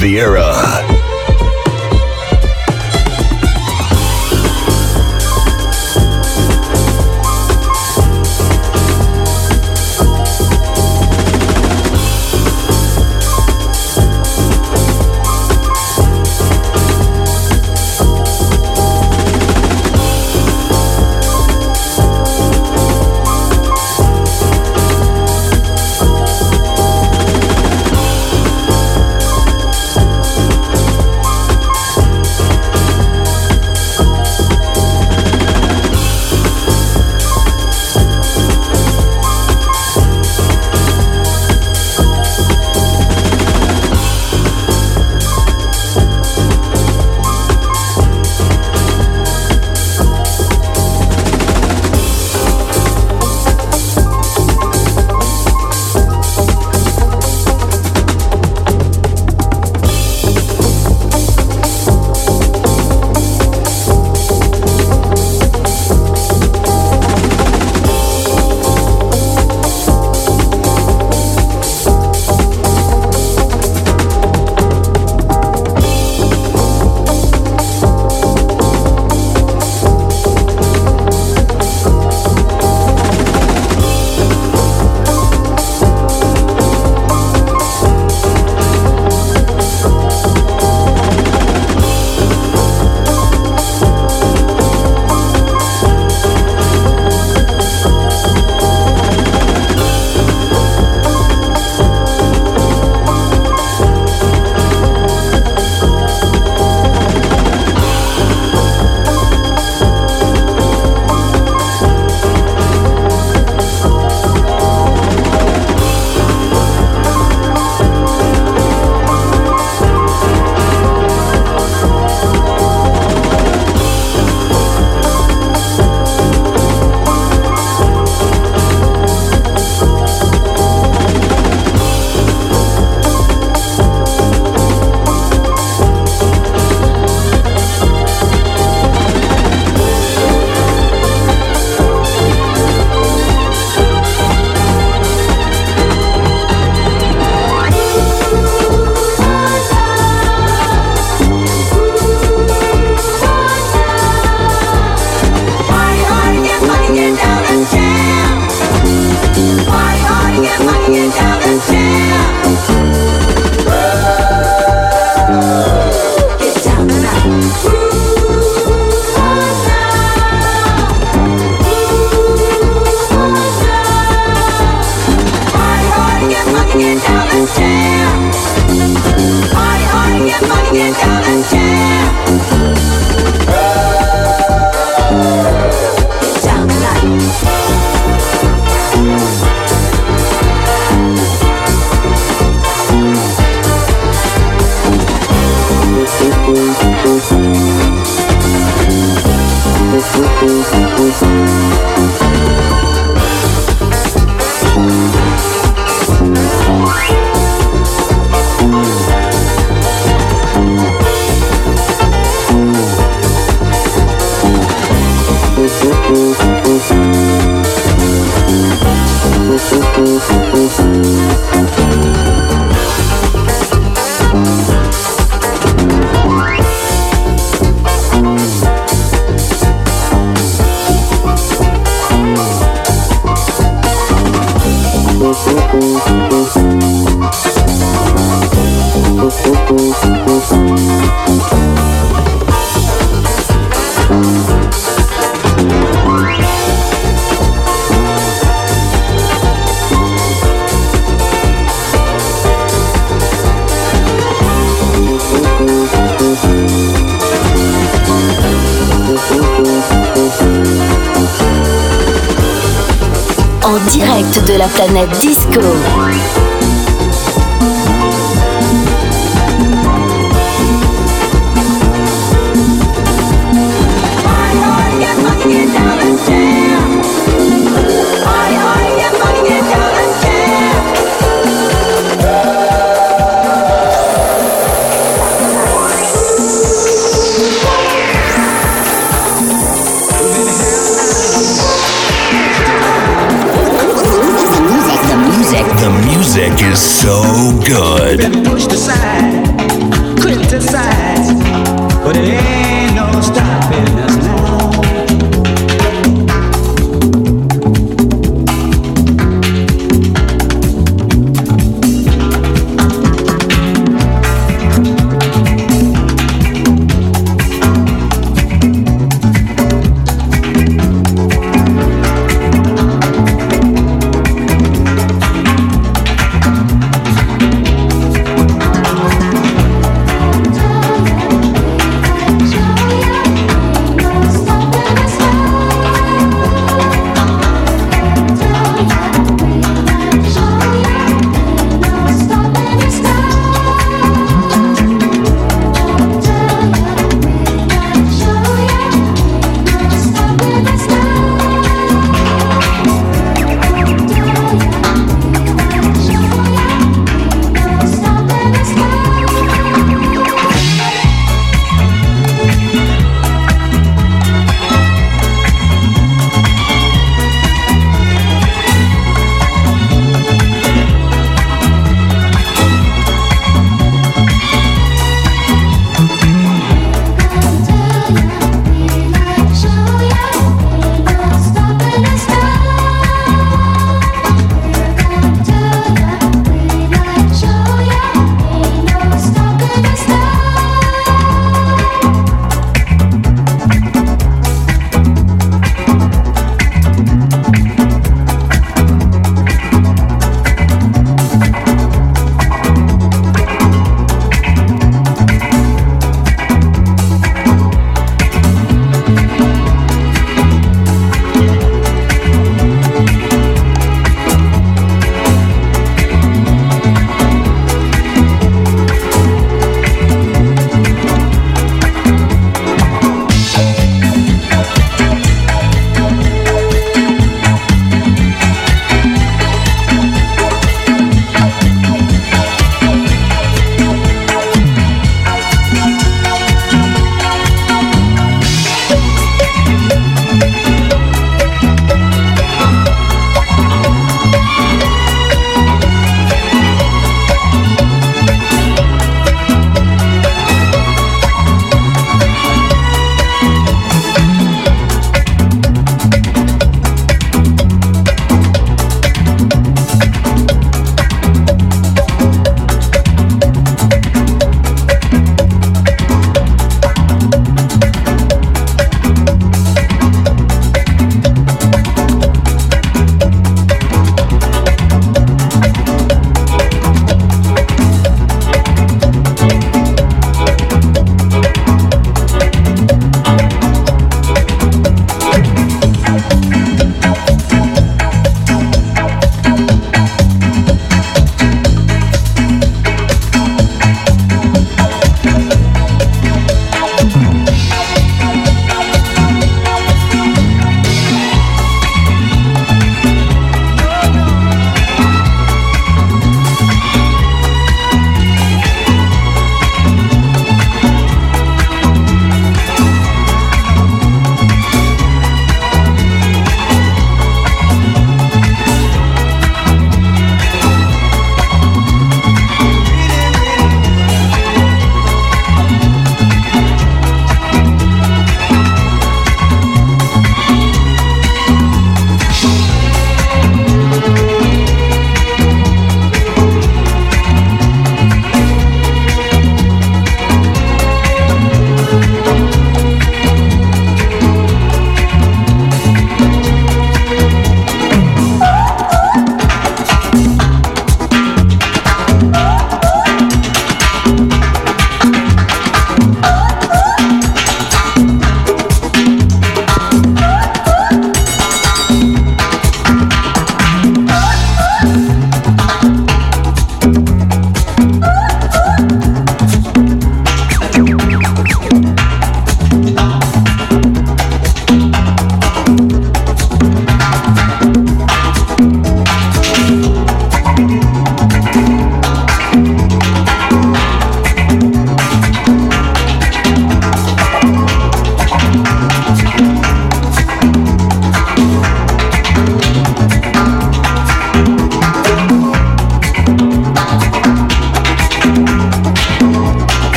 Riviera.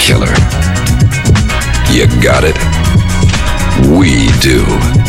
Killer. You got it? We do.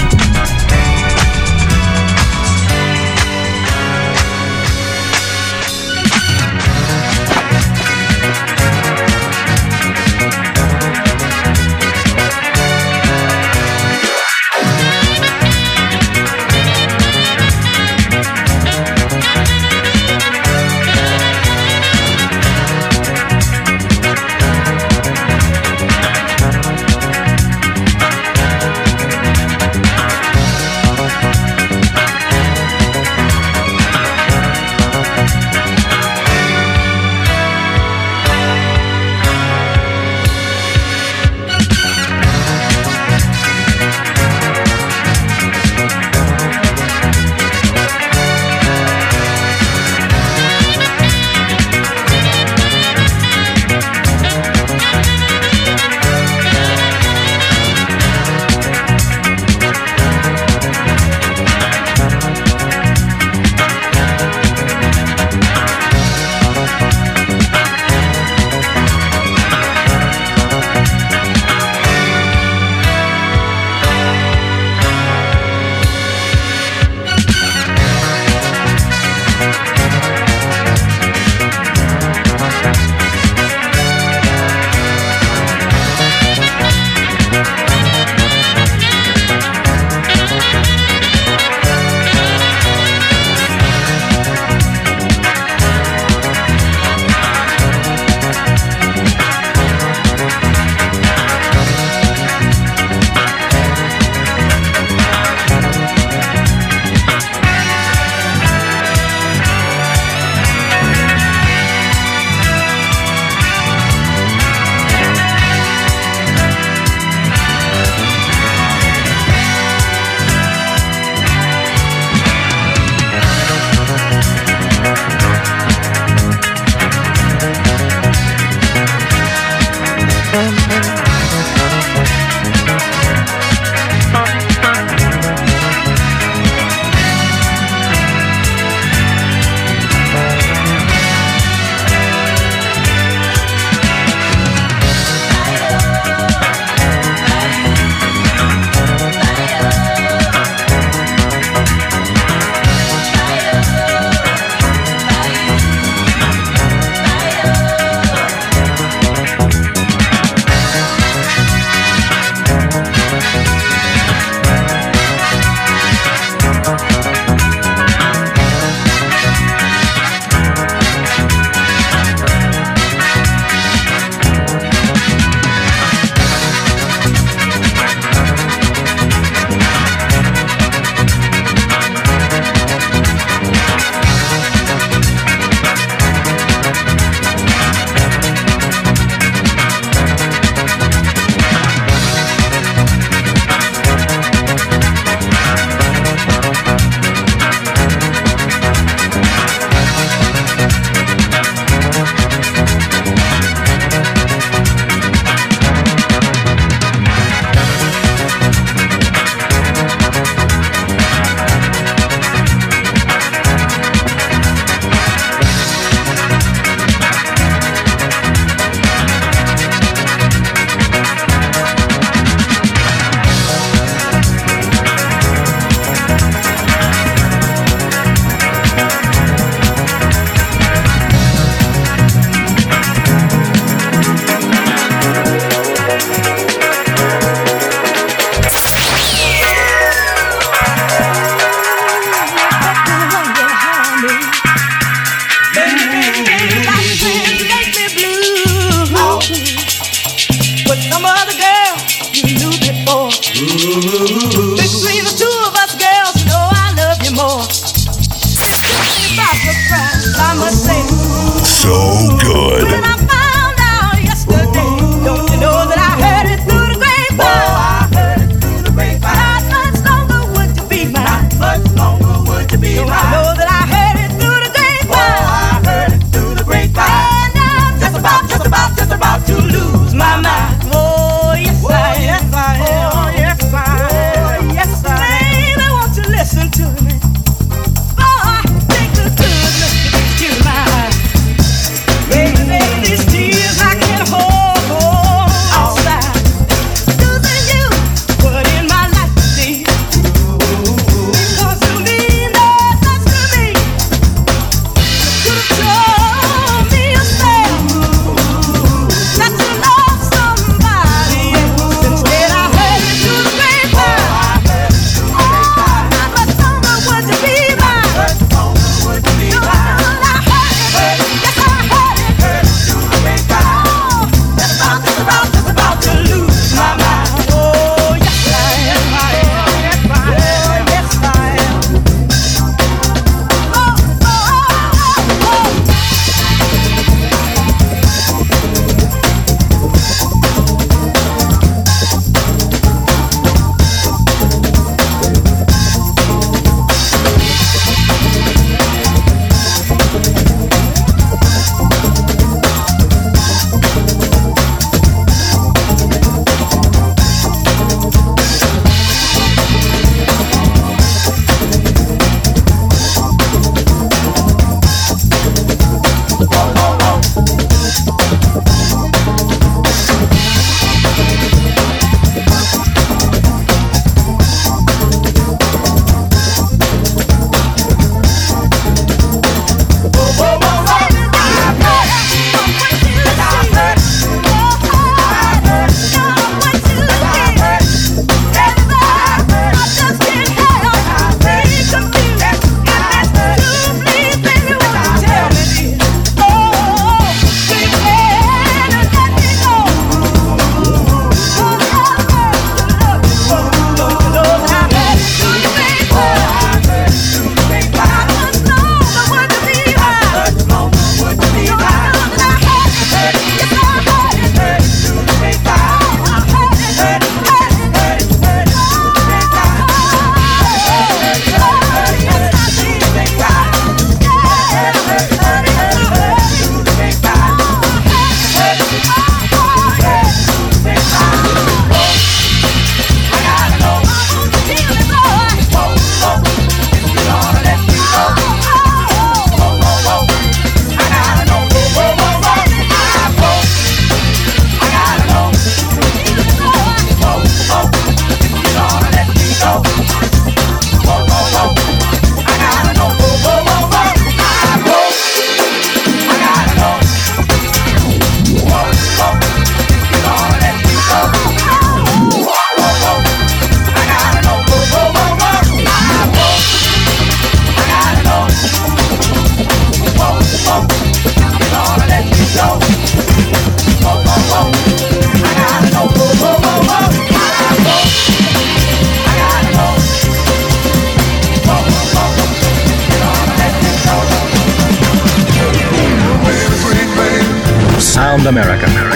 around America.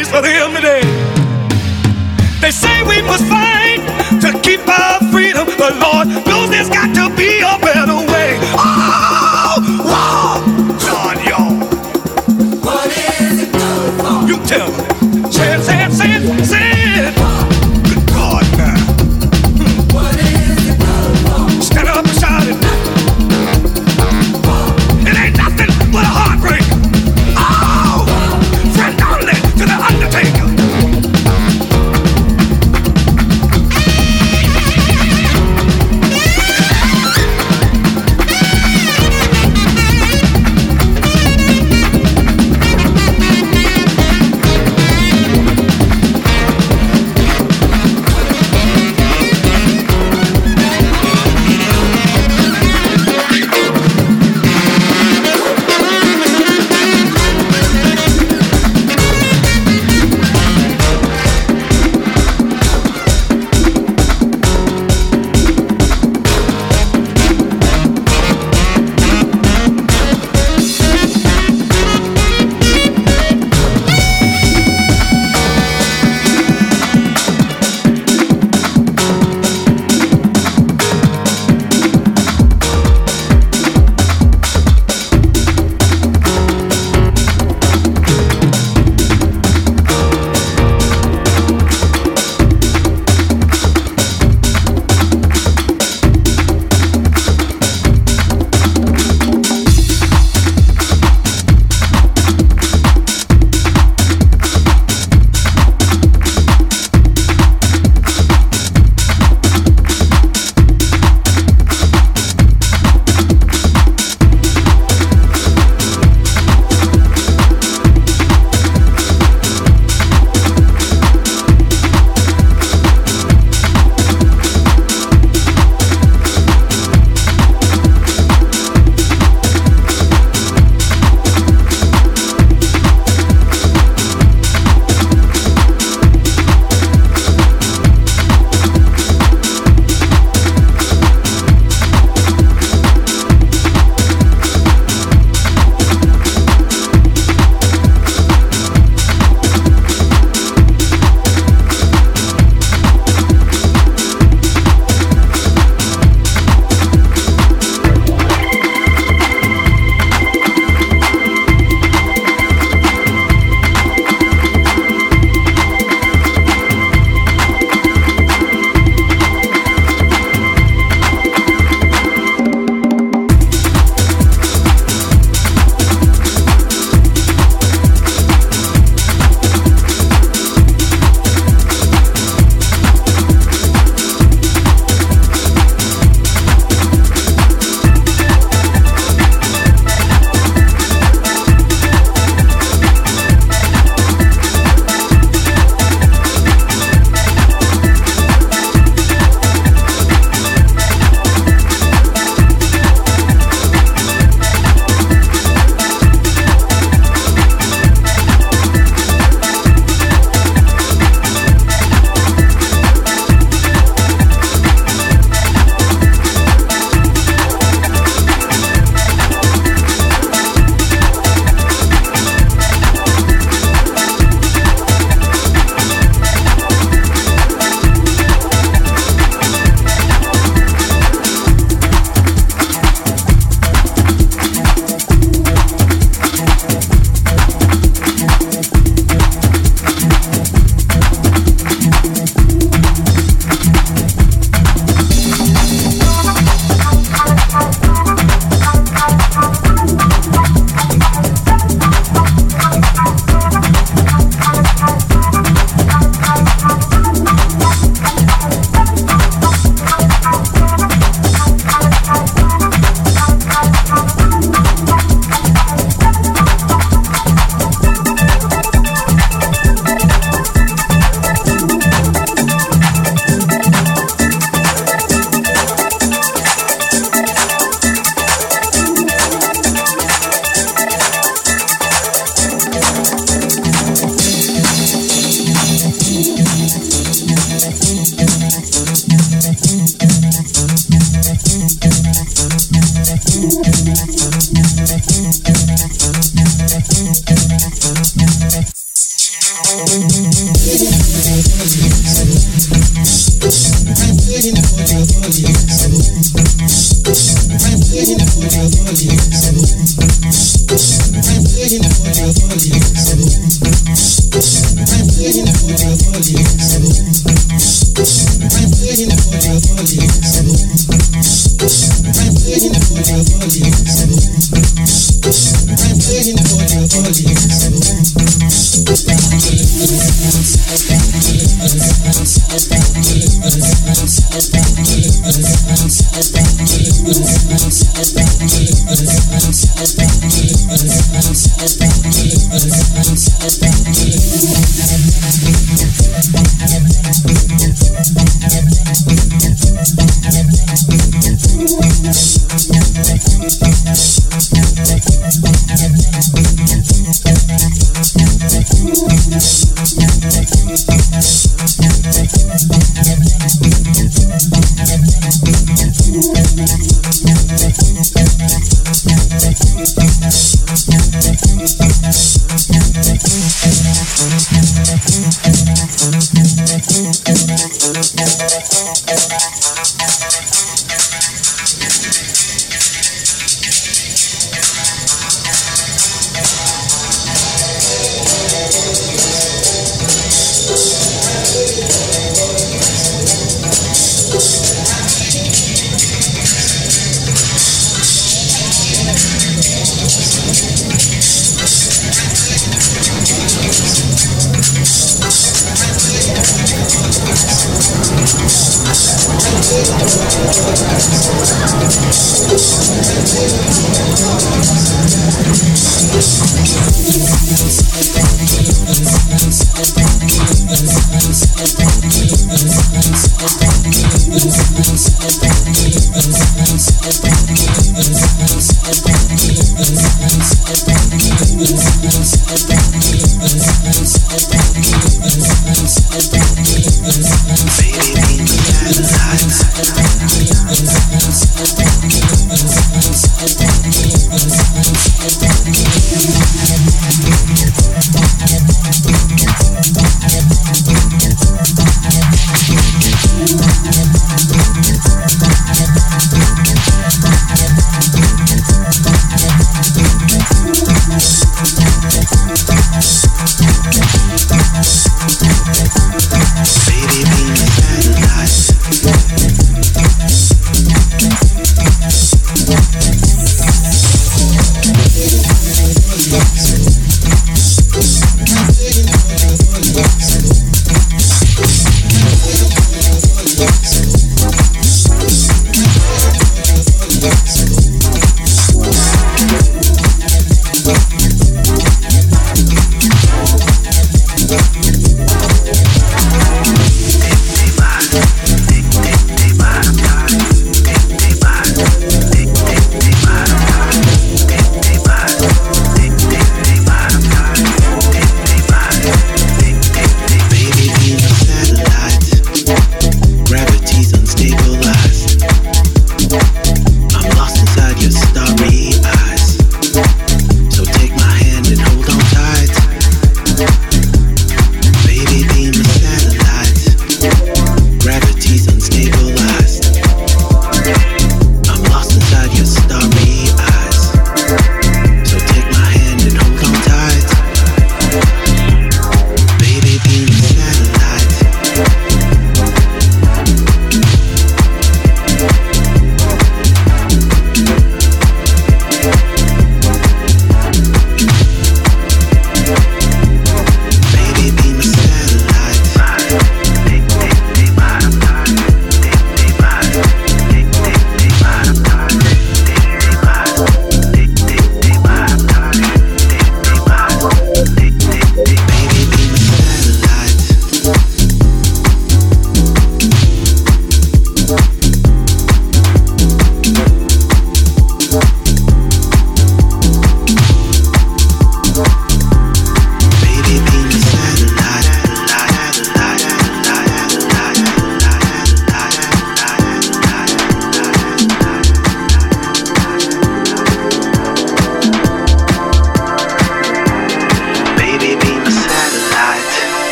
praise for them today. They say we must fight to keep our freedom, but Lord,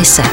tristeza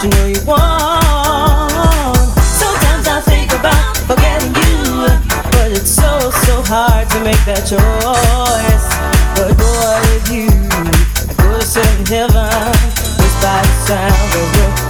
them, you know you won't. Sometimes I think about forgetting you, but it's so so hard to make that choice. But boy, with you, I go to certain heaven just by the sound of your